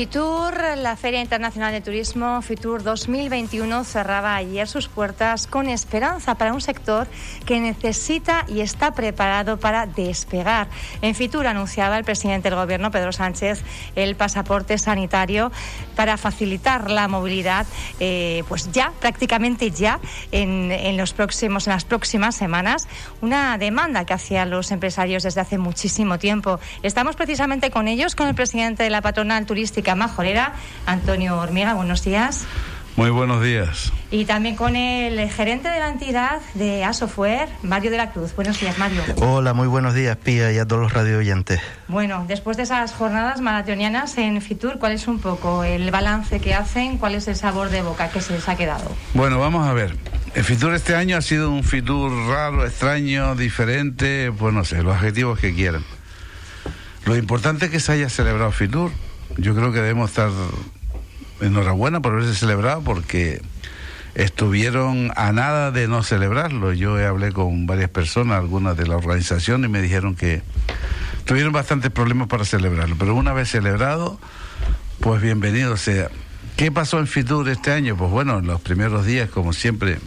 Fitur, la Feria Internacional de Turismo Fitur 2021 cerraba ayer sus puertas con esperanza para un sector que necesita y está preparado para despegar. En Fitur anunciaba el presidente del Gobierno, Pedro Sánchez, el pasaporte sanitario para facilitar la movilidad, eh, pues ya, prácticamente ya, en, los próximos, en las próximas semanas, una demanda que hacían los empresarios desde hace muchísimo tiempo. Estamos precisamente con ellos, con el presidente de la patronal turística Majorera, Antonio Hormiga. Buenos días. Muy buenos días. Y también con el gerente de la entidad de Asofuer, Mario de la Cruz. Buenos días, Mario. Hola, muy buenos días, Pía, y a todos los radio oyentes. Bueno, después de esas jornadas maratonianas en Fitur, ¿cuál es un poco el balance que hacen? ¿Cuál es el sabor de boca que se les ha quedado? Bueno, vamos a ver. El Fitur este año ha sido un Fitur raro, extraño, diferente, pues no sé, los adjetivos que quieran. Lo importante es que se haya celebrado Fitur yo creo que debemos estar enhorabuena por haberse celebrado porque estuvieron a nada de no celebrarlo. Yo hablé con varias personas, algunas de la organización, y me dijeron que tuvieron bastantes problemas para celebrarlo. Pero una vez celebrado, pues bienvenido sea. ¿Qué pasó en Fitur este año? Pues bueno, en los primeros días, como siempre,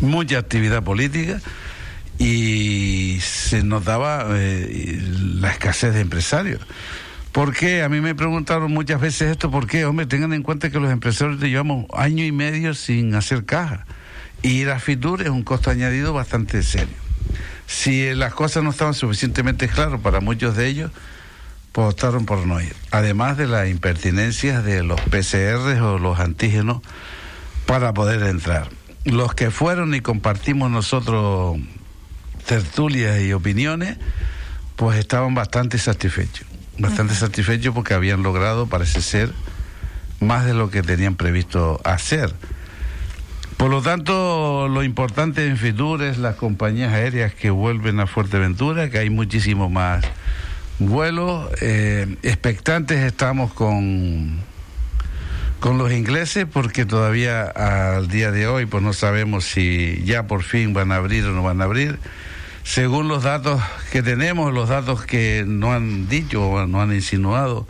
mucha actividad política y se notaba eh, la escasez de empresarios. ¿Por qué? A mí me preguntaron muchas veces esto, ¿por qué? Hombre, tengan en cuenta que los empresarios llevamos año y medio sin hacer caja. Y ir a Fitur es un costo añadido bastante serio. Si las cosas no estaban suficientemente claras para muchos de ellos, pues optaron por no ir. Además de las impertinencias de los PCR o los antígenos para poder entrar. Los que fueron y compartimos nosotros tertulias y opiniones, pues estaban bastante satisfechos bastante satisfechos porque habían logrado, parece ser, más de lo que tenían previsto hacer. Por lo tanto, lo importante en Fitur es las compañías aéreas que vuelven a Fuerteventura, que hay muchísimo más vuelos. Eh, expectantes estamos con, con los ingleses porque todavía al día de hoy pues no sabemos si ya por fin van a abrir o no van a abrir según los datos que tenemos, los datos que no han dicho o no han insinuado,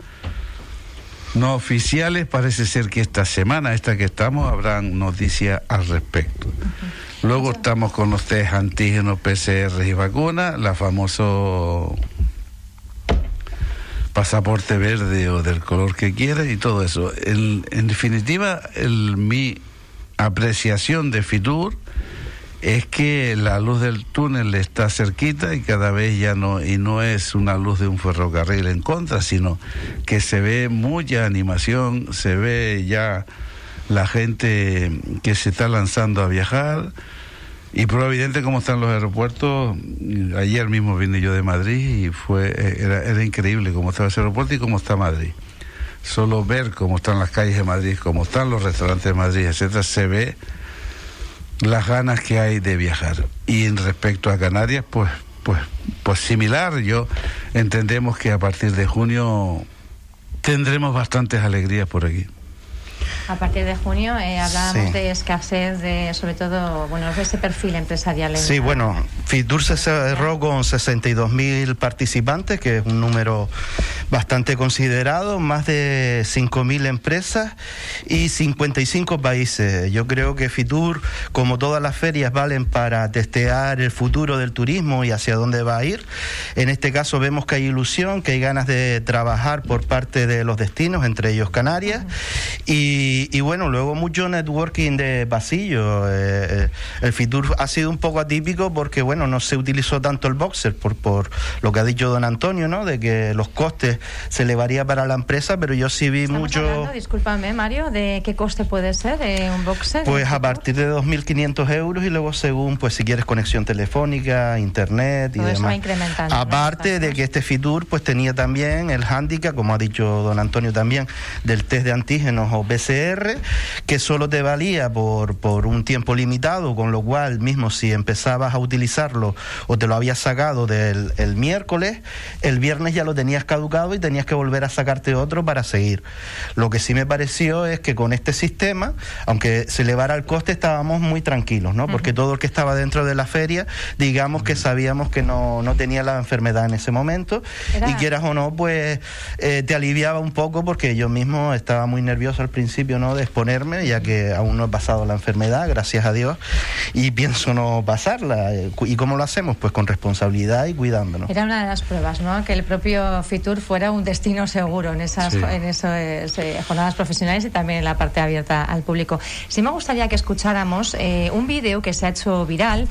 no oficiales, parece ser que esta semana, esta que estamos, habrán noticias al respecto. Luego estamos con los test antígenos, PCR y vacunas, la famoso pasaporte verde o del color que quiera y todo eso. en definitiva, el, mi apreciación de Fitur es que la luz del túnel está cerquita y cada vez ya no, y no es una luz de un ferrocarril en contra, sino que se ve mucha animación, se ve ya la gente que se está lanzando a viajar. Y probablemente como están los aeropuertos, ayer mismo vine yo de Madrid y fue era, era increíble cómo estaba ese aeropuerto y cómo está Madrid. Solo ver cómo están las calles de Madrid, cómo están los restaurantes de Madrid, etcétera, se ve las ganas que hay de viajar. Y en respecto a Canarias, pues, pues, pues similar. Yo entendemos que a partir de junio tendremos bastantes alegrías por aquí. A partir de junio eh, hablábamos de escasez, de sobre todo, bueno, de ese perfil empresarial. sí, bueno, Fitur se cerró con 62.000 participantes, que es un número bastante considerado, más de 5.000 empresas y 55 países. Yo creo que Fitur, como todas las ferias, valen para testear el futuro del turismo y hacia dónde va a ir. En este caso vemos que hay ilusión, que hay ganas de trabajar por parte de los destinos, entre ellos Canarias. Y y, bueno, luego mucho networking de pasillo. Eh, eh, el Fitur ha sido un poco atípico porque, bueno, no se utilizó tanto el boxer por, por lo que ha dicho don Antonio, ¿no? De que los costes se elevaría para la empresa, pero yo sí vi mucho... Hablando, discúlpame, Mario, ¿de qué coste puede ser de un boxer? Pues a partir de 2.500 euros y luego según, pues si quieres conexión telefónica, internet y demás. incrementando. Aparte de que este Fitur, pues tenía también el hándicap, como ha dicho don Antonio también, del test de antígenos o PCR VDR, que solo te valía por, por un tiempo limitado, con lo cual mismo si empezabas a utilizarlo o te lo habías sacado del el miércoles, el viernes ya lo tenías caducado y tenías que volver a sacarte otro para seguir. Lo que sí me pareció es que con este sistema, aunque se elevara el coste, estábamos muy tranquilos, ¿no? Porque todo el que estaba dentro de la feria, digamos que sabíamos que no, no tenía la enfermedad en ese momento y quieras o no, pues eh, te aliviaba un poco porque yo mismo estaba muy nervioso al principio, ¿no? De exponerme, ya que aún no he pasado la enfermedad, gracias a Dios, y pienso no pasarla. ¿Y cómo lo hacemos? Pues con responsabilidad y cuidándonos. Era una de las pruebas, ¿no? Que el propio Fitur fuera un destino seguro en esas, en esas eh, jornadas profesionales y también en la parte abierta al público. Sí me gustaría que escucháramos eh, un vídeo que se ha hecho viral,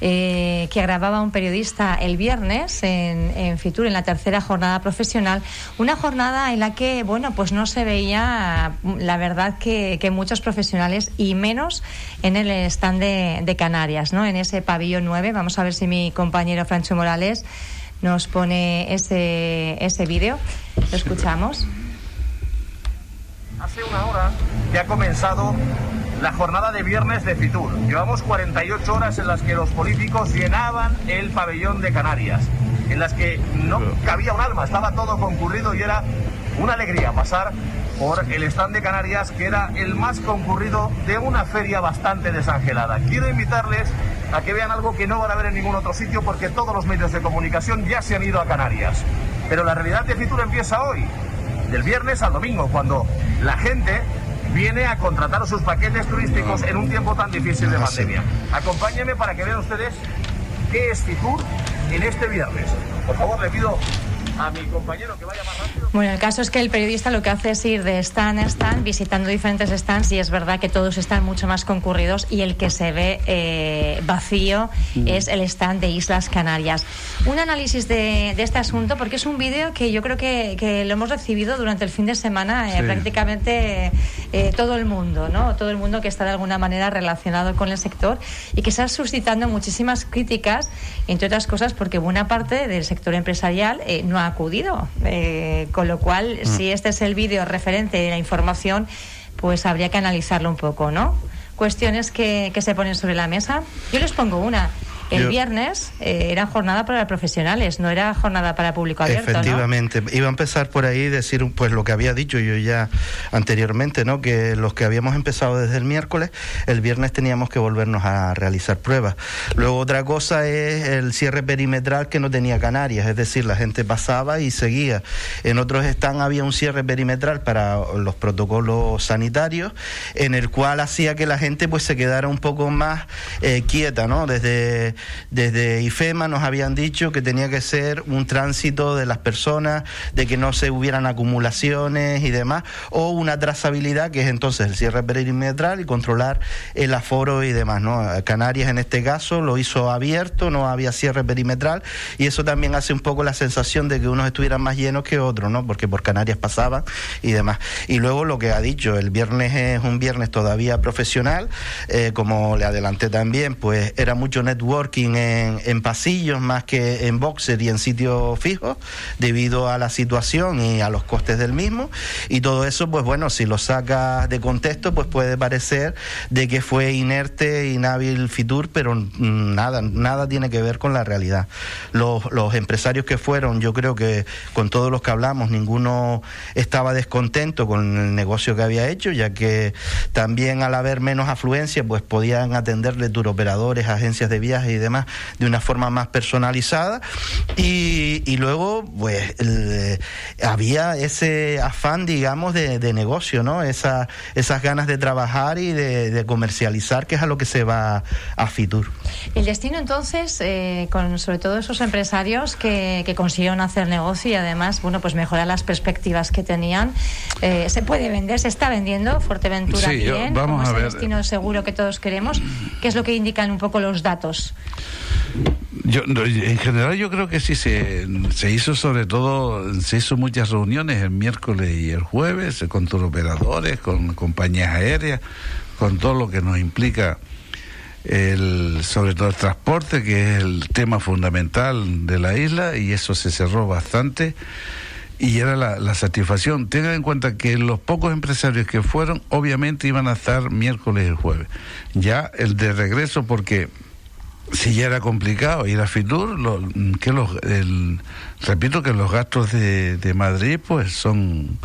que grababa un periodista el viernes en, en Fitur, en la tercera jornada profesional, una jornada en la que, bueno, pues no se veía, la verdad, que, muchos profesionales y menos en el stand de, Canarias, ¿no? En ese pabellón 9. Vamos a ver si mi compañero Francho Morales nos pone ese, ese vídeo. Lo escuchamos. Hace una hora que ha comenzado la jornada de viernes de Fitur. Llevamos 48 horas en las que los políticos llenaban el pabellón de Canarias en las que no cabía un alma, estaba todo concurrido y era una alegría pasar por el stand de Canarias, que era el más concurrido de una feria bastante desangelada. Quiero invitarles a que vean algo que no van a ver en ningún otro sitio porque todos los medios de comunicación ya se han ido a Canarias. Pero la realidad de Fitur empieza hoy, del viernes al domingo, cuando la gente viene a contratar sus paquetes turísticos en un tiempo tan difícil de ah, pandemia. Acompáñenme para que vean ustedes qué es Fitur en este viernes. Por favor, le pido a mi compañero que vaya más rápido. Bueno, el caso es que el periodista lo que hace es ir de stand a stand, visitando diferentes stands, y es verdad que todos están mucho más concurridos, y el que se ve eh, vacío mm. es el stand de Islas Canarias. Un análisis de, este asunto, porque es un vídeo que yo creo que, lo hemos recibido durante el fin de semana eh, prácticamente eh, todo el mundo, ¿no? Todo el mundo que está de alguna manera relacionado con el sector y que está suscitando muchísimas críticas, entre otras cosas porque buena parte del sector empresarial no ha acudido. Eh, con lo cual, mm. si este es el vídeo referente de la información, pues habría que analizarlo un poco, ¿no? Cuestiones que, que se ponen sobre la mesa. Yo les pongo una. El viernes eh, era jornada para profesionales, no era jornada para público abierto. Efectivamente, iba a empezar por ahí decir pues lo que había dicho yo ya anteriormente, ¿no? Que los que habíamos empezado desde el miércoles, el viernes teníamos que volvernos a realizar pruebas. Luego otra cosa es el cierre perimetral que no tenía Canarias, es decir, la gente pasaba y seguía. En otros están había un cierre perimetral para los protocolos sanitarios, en el cual hacía que la gente pues se quedara un poco más eh, quieta, ¿no? Desde desde IFEMA nos habían dicho que tenía que ser un tránsito de las personas, de que no se hubieran acumulaciones y demás, o una trazabilidad que es entonces el cierre perimetral y controlar el aforo y demás. ¿no? Canarias en este caso lo hizo abierto, no había cierre perimetral y eso también hace un poco la sensación de que unos estuvieran más llenos que otros, ¿no? porque por Canarias pasaban y demás. Y luego lo que ha dicho, el viernes es un viernes todavía profesional, eh, como le adelanté también, pues era mucho network en, pasillos más que en boxer y en sitios fijos, debido a la situación y a los costes del mismo. Y todo eso, pues bueno, si lo sacas de contexto, pues puede parecer de que fue inerte, inhábil Fitur, pero nada, nada tiene que ver con la realidad. Los, empresarios que fueron, yo creo que con todos los que hablamos, ninguno estaba descontento con el negocio que había hecho, ya que también al haber menos afluencia, pues podían atenderle turoperadores, agencias de viajes y demás de una forma más personalizada. Y, y luego pues había ese afán digamos de, de, negocio no Esa, esas ganas de trabajar y de, comercializar que es a lo que se va a Fitur. El destino entonces eh, con sobre todo esos empresarios que, que, consiguieron hacer negocio y además bueno pues mejorar las perspectivas que tenían eh, se puede vender se está vendiendo Fuerteventura bien vamos a ver. destino seguro que todos queremos qué es lo que indican un poco los datos yo, en general yo creo que sí se, se hizo sobre todo, se hizo muchas reuniones el miércoles y el jueves con turoperadores, con compañías aéreas, con todo lo que nos implica el, sobre todo el transporte, que es el tema fundamental de la isla, y eso se cerró bastante. y era la, satisfacción. Tengan en cuenta que los pocos empresarios que fueron, obviamente iban a estar miércoles y jueves. Ya el de regreso, porque si ya era complicado ir a Fitur, que los, repito que los gastos de, Madrid pues son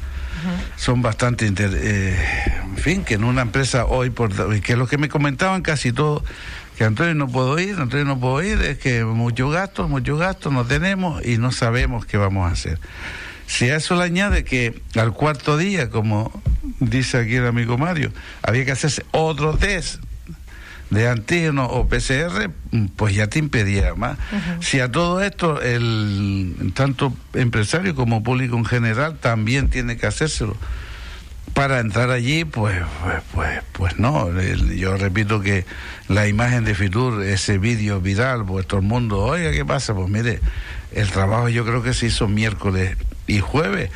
son bastante eh, en fin que en una empresa hoy por que lo que me comentaban casi todo que Antonio no puedo ir, Antonio no puedo ir, es que mucho gasto, mucho gasto no tenemos y no sabemos qué vamos a hacer. Si a eso le añade que al cuarto día, como dice aquí el amigo Mario, había que hacerse otro test de antígeno o PCR, pues ya te impedía más. Si a todo esto el tanto empresario como público en general también tiene que hacérselo para entrar allí, pues, pues, pues, pues no. yo repito que la imagen de Fitur, ese vídeo viral, pues todo el mundo, oiga, ¿qué pasa? Pues mire, el trabajo yo creo que se hizo miércoles y jueves.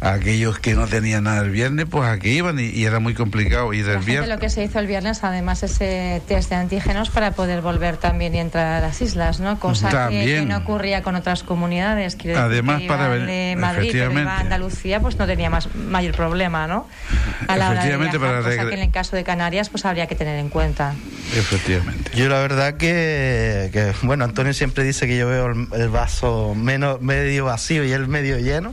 Aquellos que no tenían nada el viernes, pues aquí iban y, era muy complicado ir el viernes. Lo que se hizo el viernes, además, ese test de antígenos para poder volver también y entrar a las islas, ¿no? Cosa que, no ocurría con otras comunidades. además, para ver, de Madrid, pero iba a Andalucía, pues no tenía más mayor problema, ¿no? A la efectivamente, hora de que en el caso de Canarias, pues habría que tener en cuenta. Efectivamente. Yo la verdad que, bueno, Antonio siempre dice que yo veo el, vaso menos medio vacío y el medio lleno.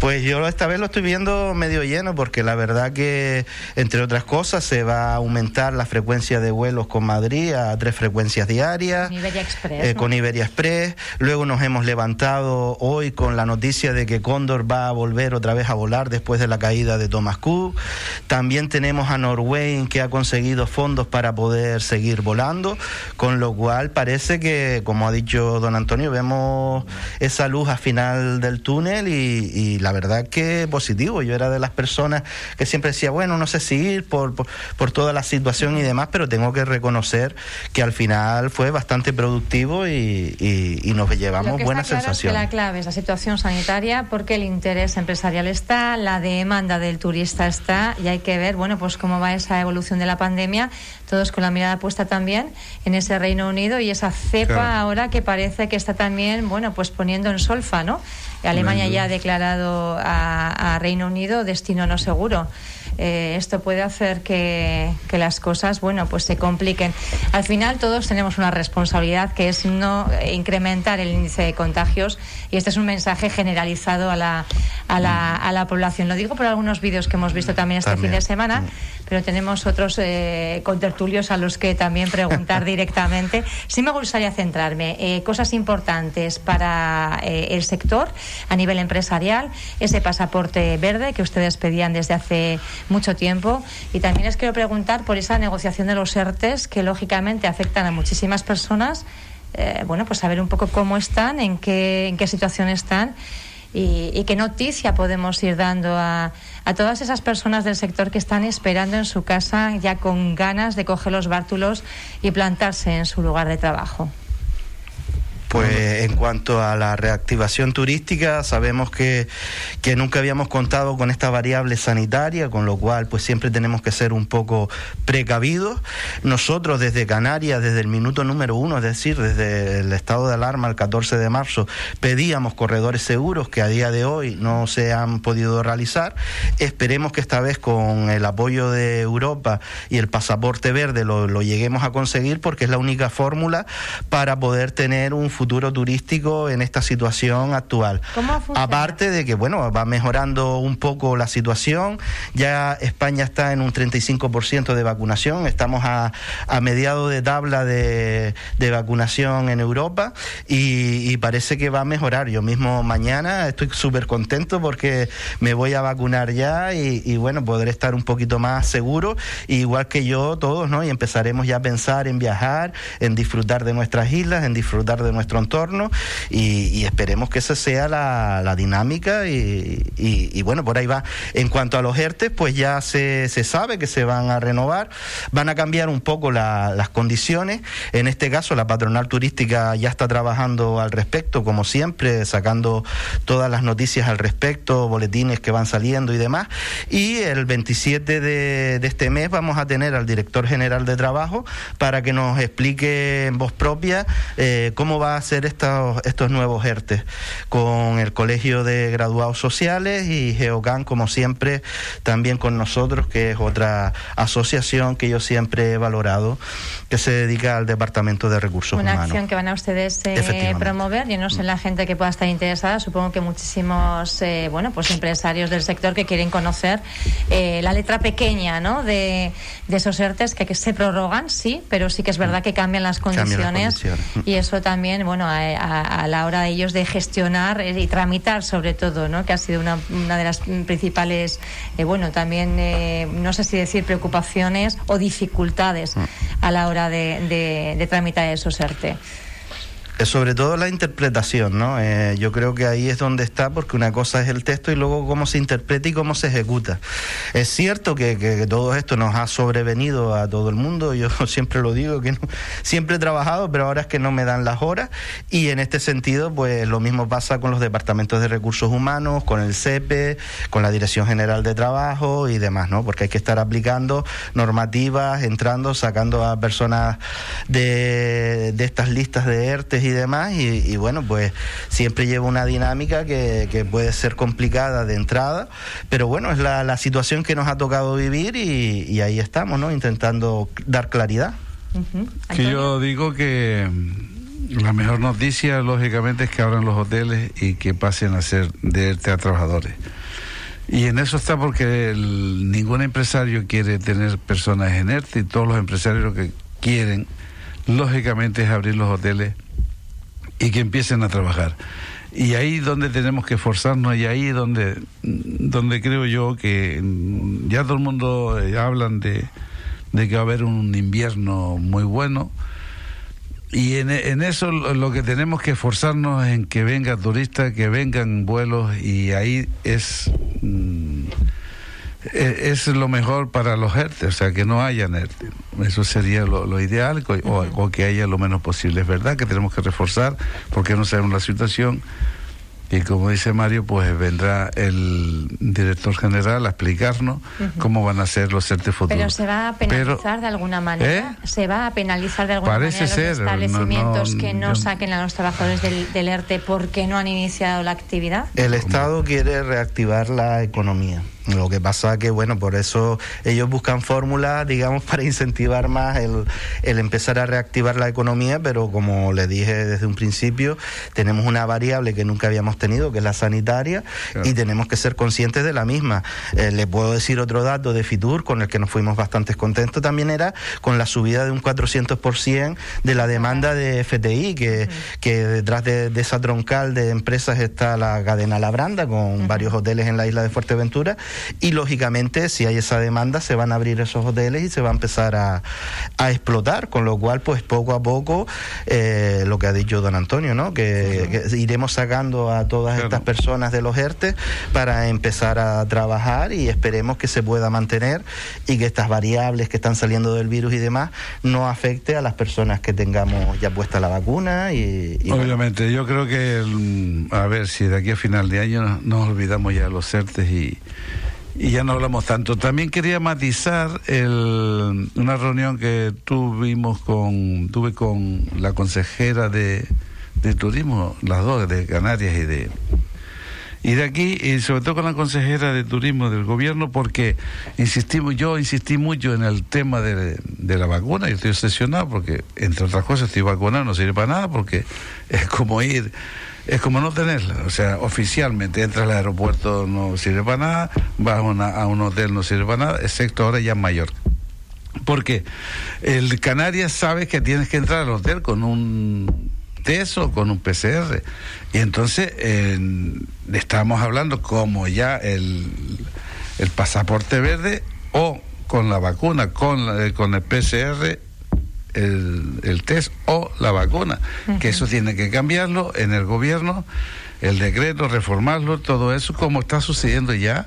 Pues yo esta vez lo estoy viendo medio lleno porque la verdad que, entre otras cosas, se va a aumentar la frecuencia de vuelos con Madrid a tres frecuencias diarias. Con Iberia Express. Eh, con Iberia Express. Luego nos hemos levantado hoy con la noticia de que Cóndor va a volver otra vez a volar después de la caída de Thomas Cook. También tenemos a Norway que ha conseguido fondos para poder seguir volando, con lo cual parece que, como ha dicho don Antonio, vemos esa luz al final del túnel y y, la verdad que positivo. Yo era de las personas que siempre decía, bueno, no sé si ir por, por, toda la situación y demás, pero tengo que reconocer que al final fue bastante productivo y, y, nos llevamos buenas sensaciones. la clave es la situación sanitaria porque el interés empresarial está, la demanda del turista está y hay que ver, bueno, pues cómo va esa evolución de la pandemia, todos con la mirada puesta también en ese Reino Unido y esa cepa ahora que parece que está también, bueno, pues poniendo en solfa, ¿no? Alemania ya ha declarado a, Reino Unido destino no seguro. Eh, esto puede hacer que, las cosas, bueno, pues se compliquen. Al final todos tenemos una responsabilidad que es no incrementar el índice de contagios y este es un mensaje generalizado a la, a la, a la población. Lo digo por algunos vídeos que hemos visto también este fin de semana, pero tenemos otros eh, contertulios a los que también preguntar directamente. Sí me gustaría centrarme. Eh, cosas importantes para eh, el sector a nivel empresarial, ese pasaporte verde que ustedes pedían desde hace mucho tiempo. Y también les quiero preguntar por esa negociación de los ERTES que lógicamente afectan a muchísimas personas. Eh, bueno, pues saber un poco cómo están, en qué, en qué situación están y, qué noticia podemos ir dando a, a, todas esas personas del sector que están esperando en su casa ya con ganas de coger los bártulos y plantarse en su lugar de trabajo. Pues en cuanto a la reactivación turística, sabemos que, que, nunca habíamos contado con esta variable sanitaria, con lo cual pues siempre tenemos que ser un poco precavidos. Nosotros desde Canarias, desde el minuto número uno, es decir, desde el estado de alarma el 14 de marzo, pedíamos corredores seguros que a día de hoy no se han podido realizar. Esperemos que esta vez con el apoyo de Europa y el pasaporte verde lo, lo lleguemos a conseguir porque es la única fórmula para poder tener un futuro turístico en esta situación actual. Aparte de que, bueno, va mejorando un poco la situación, ya España está en un 35% de vacunación, estamos a, a mediado de tabla de, de vacunación en Europa y, parece que va a mejorar. Yo mismo mañana estoy súper contento porque me voy a vacunar ya y, bueno, podré estar un poquito más seguro, igual que yo todos, ¿no? Y empezaremos ya a pensar en viajar, en disfrutar de nuestras islas, en disfrutar de nuestras nuestro entorno y, esperemos que esa sea la, dinámica y, bueno, por ahí va. En cuanto a los ERTES, pues ya se, se sabe que se van a renovar, van a cambiar un poco las condiciones. En este caso, la patronal turística ya está trabajando al respecto, como siempre, sacando todas las noticias al respecto, boletines que van saliendo y demás. Y el 27 de, de este mes vamos a tener al director general de trabajo para que nos explique en voz propia eh, cómo va a hacer estos, estos nuevos ERTE con el Colegio de Graduados Sociales y Geocan, como siempre, también con nosotros, que es otra asociación que yo siempre he valorado, que se dedica al Departamento de Recursos Una Humanos. acción que van a ustedes eh, promover. Yo no sé la gente que pueda estar interesada. Supongo que muchísimos eh, bueno, pues empresarios del sector que quieren conocer eh, la letra pequeña ¿no? de, de esos ERTES que, que, se prorrogan, sí, pero sí que es verdad que cambian las condiciones. Y eso también, bueno, a, a, a, la hora de ellos de gestionar y tramitar, sobre todo, ¿no? que ha sido una, una de las principales, bueno, también, no sé si decir preocupaciones o dificultades a la hora de, de, de tramitar esos ERTE. Sobre todo la interpretación, ¿no? Eh, yo creo que ahí es donde está, porque una cosa es el texto y luego cómo se interpreta y cómo se ejecuta. Es cierto que, que todo esto nos ha sobrevenido a todo el mundo, yo siempre lo digo, que no, siempre he trabajado, pero ahora es que no me dan las horas y en este sentido, pues lo mismo pasa con los departamentos de recursos humanos, con el CEPE, con la Dirección General de Trabajo y demás, ¿no? Porque hay que estar aplicando normativas, entrando, sacando a personas de, de estas listas de ERTES y demás, y, y, bueno, pues siempre lleva una dinámica que, que, puede ser complicada de entrada, pero bueno, es la, la situación que nos ha tocado vivir y, y, ahí estamos, ¿no? Intentando dar claridad. Uh -huh. Que yo digo que la mejor noticia, lógicamente, es que abran los hoteles y que pasen a ser de ERTE a trabajadores. Y en eso está porque el, ningún empresario quiere tener personas en ERTE y todos los empresarios lo que quieren, lógicamente, es abrir los hoteles y que empiecen a trabajar. Y ahí donde tenemos que esforzarnos y ahí donde, donde creo yo que ya todo el mundo eh, hablan de, de que va a haber un invierno muy bueno. Y en, en, eso lo que tenemos que esforzarnos en que vengan turistas, que vengan vuelos y ahí es mm, es lo mejor para los ERTE, o sea, que no haya ERTE. Eso sería lo, lo ideal, o, o, que haya lo menos posible. Es verdad que tenemos que reforzar, porque no sabemos la situación. Y como dice Mario, pues vendrá el director general a explicarnos uh -huh. cómo van a ser los ERTE futuros. Pero se va a penalizar Pero, de alguna manera. ¿eh? Se va a penalizar de alguna Parece manera ser, los establecimientos no, no, que no yo... saquen a los trabajadores del, del, ERTE porque no han iniciado la actividad. El Estado quiere reactivar la economía. Lo que pasa que, bueno, por eso ellos buscan fórmulas, digamos, para incentivar más el, el, empezar a reactivar la economía, pero como le dije desde un principio, tenemos una variable que nunca habíamos tenido, que es la sanitaria, claro. y tenemos que ser conscientes de la misma. Eh, le puedo decir otro dato de Fitur, con el que nos fuimos bastante contentos también, era con la subida de un 400% de la demanda de FTI, que, que detrás de, de, esa troncal de empresas está la cadena Labranda, con varios hoteles en la isla de Fuerteventura, y lógicamente si hay esa demanda se van a abrir esos hoteles y se va a empezar a, a explotar, con lo cual pues poco a poco eh, lo que ha dicho don Antonio, ¿no? Que, iremos sacando a todas claro. estas personas de los ERTE para empezar a trabajar y esperemos que se pueda mantener y que estas variables que están saliendo del virus y demás no afecte a las personas que tengamos ya puesta la vacuna y, y obviamente bueno. yo creo que a ver si de aquí a final de año nos, olvidamos ya de los ERTE y y ya no hablamos tanto. También quería matizar el, una reunión que tuvimos con, tuve con la consejera de, de turismo, las dos, de Canarias y de, y de aquí, y sobre todo con la consejera de turismo del gobierno, porque insistimos, yo insistí mucho en el tema de, de, la vacuna, y estoy obsesionado porque, entre otras cosas, estoy vacunado, no sirve para nada, porque es como ir es como no tenerla. O sea, oficialmente entras al aeropuerto no sirve para nada, vas a, un hotel no sirve para nada, excepto ahora ya en Mallorca. Porque el Canarias sabes que tienes que entrar al hotel con un test o con un PCR. Y entonces estábamos hablando como ya el, el pasaporte verde o con la vacuna, con, la, con el PCR el, el, test o la vacuna, uh -huh. que eso tiene que cambiarlo en el gobierno, el decreto, reformarlo, todo eso, como está sucediendo ya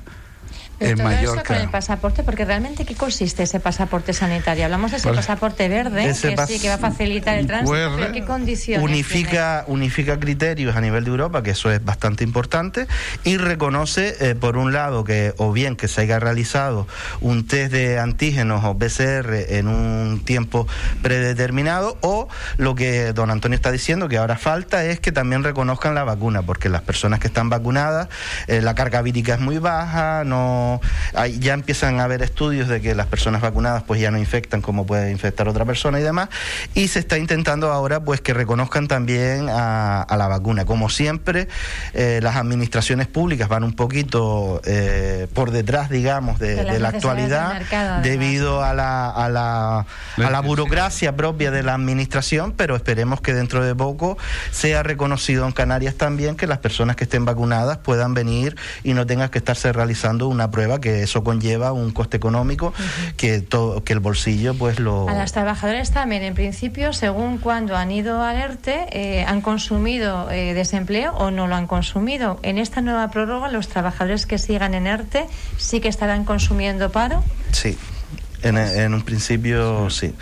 en todo Mallorca. Eso con el pasaporte, porque realmente ¿qué consiste ese pasaporte sanitario? Hablamos de ese Pues, pasaporte verde, ese que pas- sí, que va a facilitar el tránsito, QR, pero ¿qué condiciones unifica, unifica criterios a nivel de Europa, que eso es bastante importante, y reconoce, eh, por un lado, que o bien que se haya realizado un test de antígenos o PCR en un tiempo predeterminado, o lo que don Antonio está diciendo, que ahora falta, es que también reconozcan la vacuna, porque las personas que están vacunadas, eh, la carga vírica es muy baja, no hay- ya empiezan a haber estudios de que las personas vacunadas pues ya no infectan como puede infectar otra persona y demás, y se está intentando ahora pues que reconozcan también a, a la vacuna. Como siempre, eh, las administraciones públicas van un poquito eh, por detrás, digamos, de, De las de la actualidad, mercado, debido a la, a la, a la burocracia propia de la administración, pero esperemos que dentro de poco sea reconocido en Canarias también que las personas que estén vacunadas puedan venir y no tengan que estarse realizando una prueba que eso conlleva un coste económico que todo que el bolsillo pues lo A las trabajadoras también, en principio, según cuando han ido al ERTE, eh, han consumido eh, desempleo o no lo han consumido. En esta nueva prórroga, los trabajadores que sigan en ERTE sí que estarán consumiendo paro. Sí. En, en un principio sí,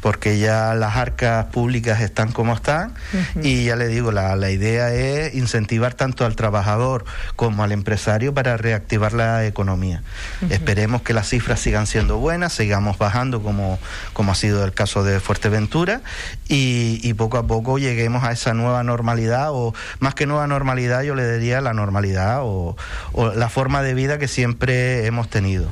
porque ya las arcas públicas están como están y ya le digo, la, la idea es incentivar tanto al trabajador como al empresario para reactivar la economía. Esperemos que las cifras sigan siendo buenas, sigamos bajando como, como ha sido el caso de Fuerteventura y, y poco a poco lleguemos a esa nueva normalidad o más que nueva normalidad yo le diría la normalidad o, o la forma de vida que siempre hemos tenido.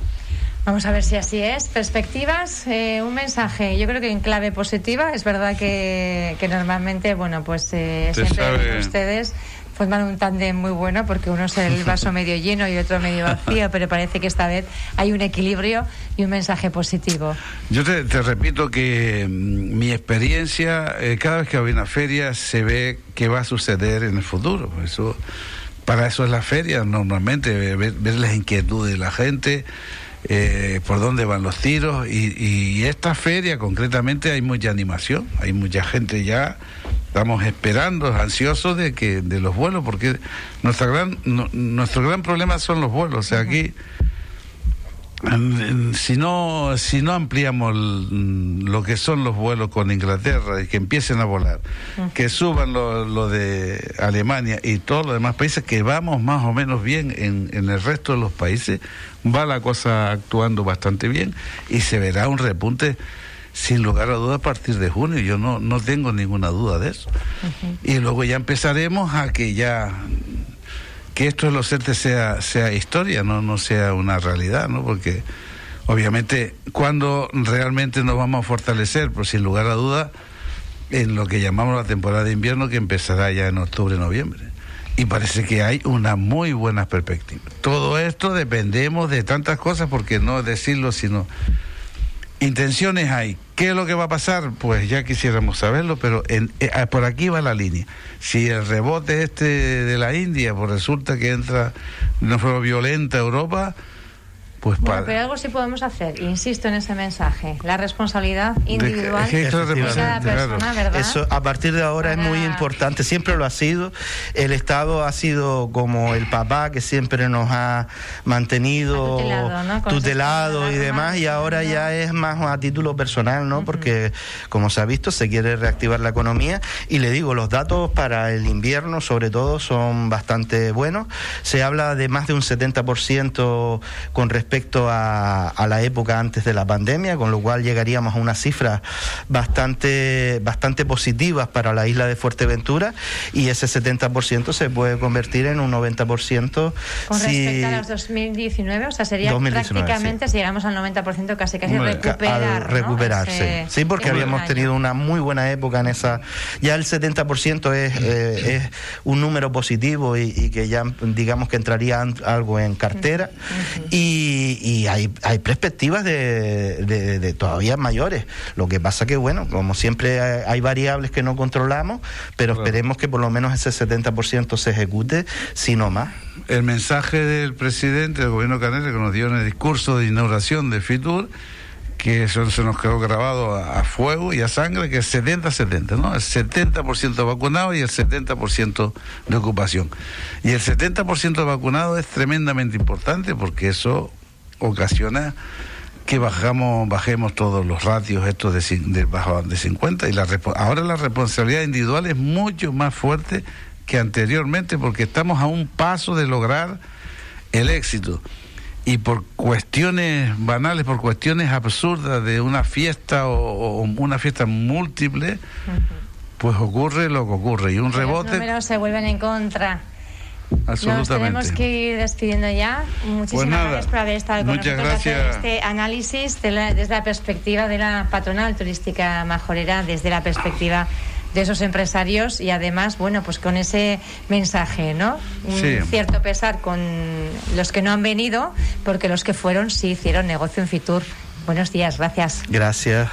Vamos a ver si así es. Perspectivas, eh, un mensaje, yo creo que en clave positiva. Es verdad que, que normalmente, bueno, pues eh, siempre sabe- ustedes forman un tándem muy bueno porque uno es el vaso medio lleno y otro medio vacío, pero parece que esta vez hay un equilibrio y un mensaje positivo. Yo te, te repito que mm, mi experiencia, eh, cada vez que a una feria se ve qué va a suceder en el futuro. Eso, para eso es la feria, normalmente, ver, ver las inquietudes de la gente, eh, por dónde van los tiros. Y, y esta feria concretamente hay mucha animación, hay mucha gente ya. Estamos esperando, ansiosos de que de los vuelos, porque nuestra gran, nuestro gran problema son los vuelos. O sea, aquí Si no, si no ampliamos el- lo que son los vuelos con Inglaterra y que empiecen a volar, que suban lo, lo de Alemania y todos los demás países, que vamos más o menos bien en, en el resto de los países, va la cosa actuando bastante bien y se verá un repunte sin lugar a dudas a partir de junio. Yo no, no tengo ninguna duda de eso. Y luego ya empezaremos a que ya que esto de los CERTE sea, sea historia, no, no sea una realidad, ¿no? Porque obviamente cuando realmente nos vamos a fortalecer, pues sin lugar a duda, en lo que llamamos la temporada de invierno que empezará ya en octubre, noviembre. Y parece que hay una muy buena perspectiva. Todo esto dependemos de tantas cosas, porque no decirlo, sino intenciones hay. ¿Qué es lo que va a pasar? Pues ya quisiéramos saberlo, pero en- eh, ah, por aquí va la línea. Si el rebote este de la India, pues resulta que entra de una forma violenta a Europa, pues Bueno, para... pero algo sí podemos hacer, insisto en ese mensaje, la responsabilidad de que- individual es de representa, cada persona, claro. ¿verdad? Eso a partir de ahora es muy importante, siempre lo ha sido. El Estado ha sido como el papá que siempre nos ha mantenido Ha tutelado, y demás, y ahora ¿no? ya es más a título personal, ¿no? Porque, como se ha visto, se quiere reactivar la economía. Y le digo, los datos para el invierno, sobre todo, son bastante buenos. Se habla de más de un 70% con respecto a, a la época antes de la pandemia, con lo cual llegaríamos a unas cifras bastante, bastante positivas para la isla de Fuerteventura y ese 70% se puede convertir en un 90% Con si- respecto a los 2019, o sea, sería 2019, prácticamente, si llegamos al 90%, casi casi recuperar. al ¿no? recuperarse. Ese- sí, porque habíamos tenido una muy buena época en esa. Ya el 70% es, eh, es un número positivo y, y que ya digamos que entraría algo en cartera. Y, y hay, hay perspectivas de, de- de todavía mayores. Lo que pasa que, bueno, como siempre hay, variables que no controlamos, pero Claro. esperemos que por lo menos ese 70% se ejecute, si no más. El mensaje del presidente del gobierno canario que nos dio en el discurso de inauguración de FITUR, que eso se nos quedó grabado a, a fuego y a sangre, que es 70-70, ¿no? El 70% vacunado y el 70% de ocupación. Y el 70% vacunado es tremendamente importante porque eso ocasiona que bajamos, bajemos todos los ratios estos de, de, de 50 y la, ahora la responsabilidad individual es mucho más fuerte que anteriormente porque estamos a un paso de lograr el éxito y por cuestiones banales, por cuestiones absurdas de una fiesta o, una fiesta múltiple, pues ocurre lo que ocurre y un rebote. Los números se vuelven en contra. Absolutamente. Nos tenemos que ir despidiendo ya. Muchísimas pues gracias por haber estado con Muchas nosotros gracias. este análisis desde la perspectiva de la patronal turística majorera, desde la perspectiva de esos empresarios y además, bueno, pues con ese mensaje, ¿no? Un cierto pesar con los que no han venido, porque los que fueron sí hicieron negocio en Fitur. Buenos días, gracias. Gracias.